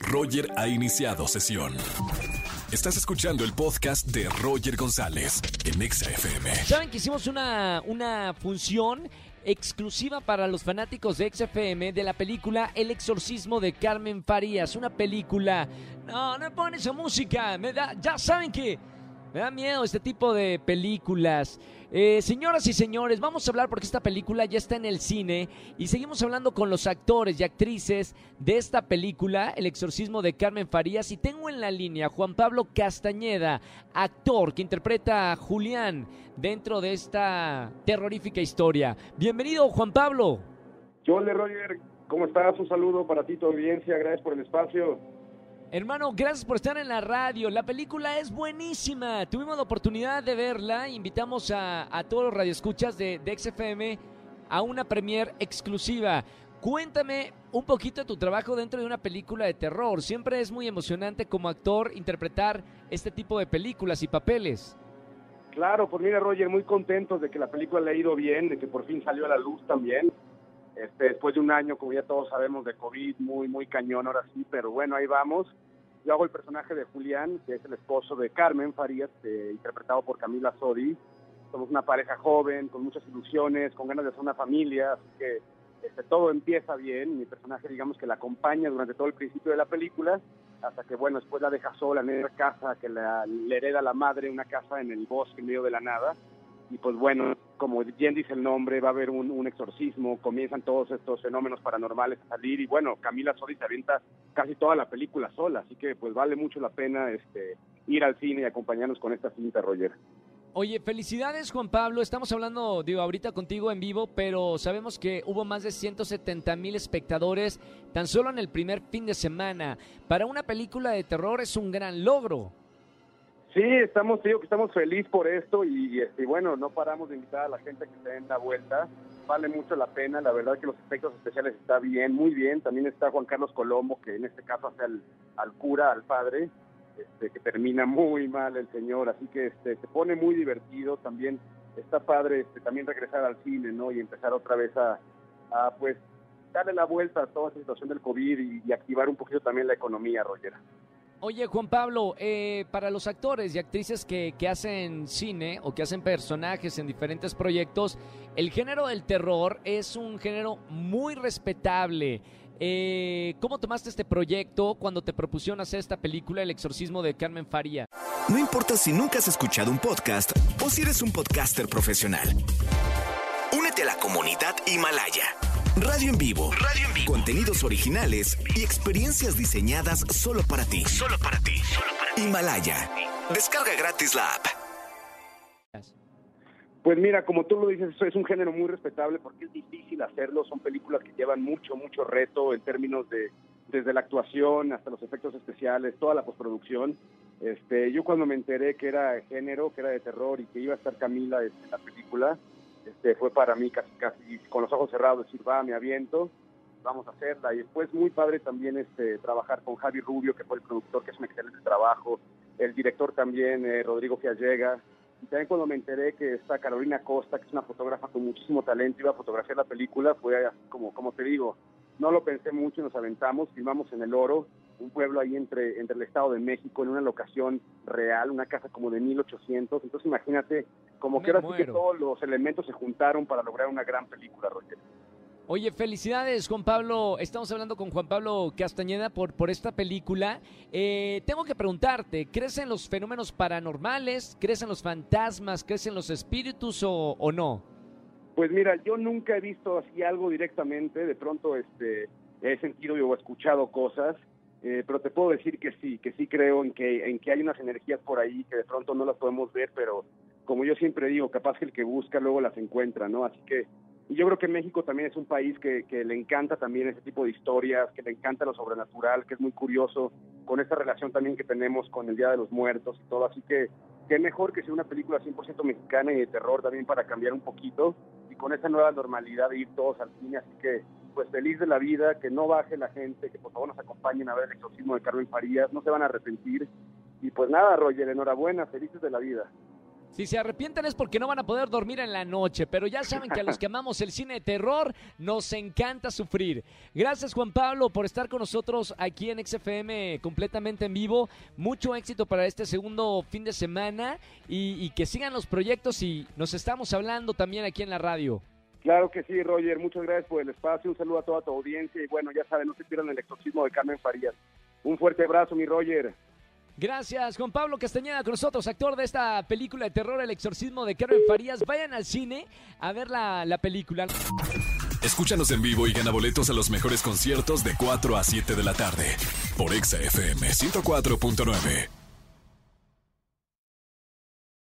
Roger ha iniciado sesión. Estás escuchando el podcast de Roger González en XFM. Saben que hicimos una, una función exclusiva para los fanáticos de XFM de la película El exorcismo de Carmen Farías. Una película. No, no ponen esa música. Me da, ya saben que me da miedo este tipo de películas. Eh, señoras y señores, vamos a hablar porque esta película ya está en el cine y seguimos hablando con los actores y actrices de esta película, El exorcismo de Carmen Farías. Y tengo en la línea a Juan Pablo Castañeda, actor que interpreta a Julián dentro de esta terrorífica historia. Bienvenido, Juan Pablo. Yo, Roger, ¿cómo estás? Un saludo para ti, tu audiencia. Gracias por el espacio. Hermano, gracias por estar en la radio. La película es buenísima. Tuvimos la oportunidad de verla. Invitamos a, todos los radioescuchas de, de XFM a una premier exclusiva. Cuéntame un poquito de tu trabajo dentro de una película de terror. Siempre es muy emocionante como actor interpretar este tipo de películas y papeles. Claro, pues mira Roger, muy contentos de que la película le ha ido bien, de que por fin salió a la luz también. Este, después de un año, como ya todos sabemos, de COVID, muy, muy cañón ahora sí, pero bueno, ahí vamos. Yo hago el personaje de Julián, que es el esposo de Carmen Farías, eh, interpretado por Camila Sodi. Somos una pareja joven, con muchas ilusiones, con ganas de hacer una familia, así que este, todo empieza bien. Mi personaje, digamos que la acompaña durante todo el principio de la película, hasta que, bueno, después la deja sola en una casa que le hereda la madre, una casa en el bosque, en medio de la nada y pues bueno, como bien dice el nombre, va a haber un, exorcismo, comienzan todos estos fenómenos paranormales a salir y bueno, Camila Sodi se avienta casi toda la película sola, así que pues vale mucho la pena este ir al cine y acompañarnos con esta cinta, Roger. Oye, felicidades Juan Pablo, estamos hablando, digo, ahorita contigo en vivo, pero sabemos que hubo más de 170 mil espectadores tan solo en el primer fin de semana. Para una película de terror es un gran logro. Sí, estamos, digo que estamos felices por esto y, este, bueno, no paramos de invitar a la gente que se den la vuelta. Vale mucho la pena, la verdad que los efectos especiales está bien, muy bien. También está Juan Carlos Colombo, que en este caso hace al, cura, al padre, este, que termina muy mal el señor, así que este, se pone muy divertido. También está padre este, también regresar al cine, ¿no? Y empezar otra vez a, pues, darle la vuelta a toda esta situación del COVID y, y activar un poquito también la economía, Roger. Oye, Juan Pablo, eh, para los actores y actrices que, hacen cine o que hacen personajes en diferentes proyectos, el género del terror es un género muy respetable. Eh, ¿Cómo tomaste este proyecto cuando te propusieron hacer esta película, El exorcismo de Carmen Faría? No importa si nunca has escuchado un podcast o si eres un podcaster profesional. Únete a la comunidad Himalaya. Radio en vivo. Radio en vivo. Contenidos originales y experiencias diseñadas solo para ti. Solo para ti. Himalaya. Descarga gratis la app. Pues mira, como tú lo dices, es un género muy respetable porque es difícil hacerlo. Son películas que llevan mucho, mucho reto en términos de desde la actuación hasta los efectos especiales, toda la postproducción. Este, yo cuando me enteré que era género, que era de terror y que iba a estar Camila en la película, este, fue para mí casi, casi con los ojos cerrados decir, va, me aviento, vamos a hacerla. Y después muy padre también este, trabajar con Javi Rubio, que fue el productor, que es un excelente trabajo, el director también, eh, Rodrigo Fiallega. Y también cuando me enteré que está Carolina Costa, que es una fotógrafa con muchísimo talento, iba a fotografiar la película, fue como, como te digo, no lo pensé mucho, nos aventamos, filmamos en El Oro, un pueblo ahí entre, entre el Estado de México, en una locación real, una casa como de 1800. Entonces imagínate, como que ahora sí que todos los elementos se juntaron para lograr una gran película, Roger. Oye, felicidades, Juan Pablo. Estamos hablando con Juan Pablo Castañeda por, por esta película. Eh, tengo que preguntarte, ¿crees en los fenómenos paranormales? ¿Crees en los fantasmas? ¿Crees en los espíritus o, o no? Pues mira, yo nunca he visto así algo directamente, de pronto este, he sentido o escuchado cosas, eh, pero te puedo decir que sí, que sí creo en que, en que hay unas energías por ahí que de pronto no las podemos ver, pero como yo siempre digo, capaz que el que busca luego las encuentra, ¿no? Así que y yo creo que México también es un país que, que, le encanta también ese tipo de historias, que le encanta lo sobrenatural, que es muy curioso con esta relación también que tenemos con el Día de los Muertos y todo. Así que qué mejor que sea una película 100% mexicana y de terror también para cambiar un poquito con esa nueva normalidad de ir todos al cine. Así que, pues feliz de la vida, que no baje la gente, que por favor nos acompañen a ver el exorcismo de Carmen Farías, no se van a arrepentir. Y pues nada, Roger, enhorabuena, felices de la vida. Si se arrepienten es porque no van a poder dormir en la noche, pero ya saben que a los que amamos el cine de terror nos encanta sufrir. Gracias Juan Pablo por estar con nosotros aquí en XFM completamente en vivo. Mucho éxito para este segundo fin de semana y, que sigan los proyectos y nos estamos hablando también aquí en la radio. Claro que sí, Roger. Muchas gracias por el espacio. Un saludo a toda tu audiencia. Y bueno, ya saben, no se pierdan el exorcismo de Carmen Farías. Un fuerte abrazo, mi Roger. Gracias, Juan Pablo Castañeda con nosotros, actor de esta película de terror, El exorcismo de Carmen Farías. Vayan al cine a ver la, la película. Escúchanos en vivo y gana boletos a los mejores conciertos de 4 a 7 de la tarde por Exa FM 104.9.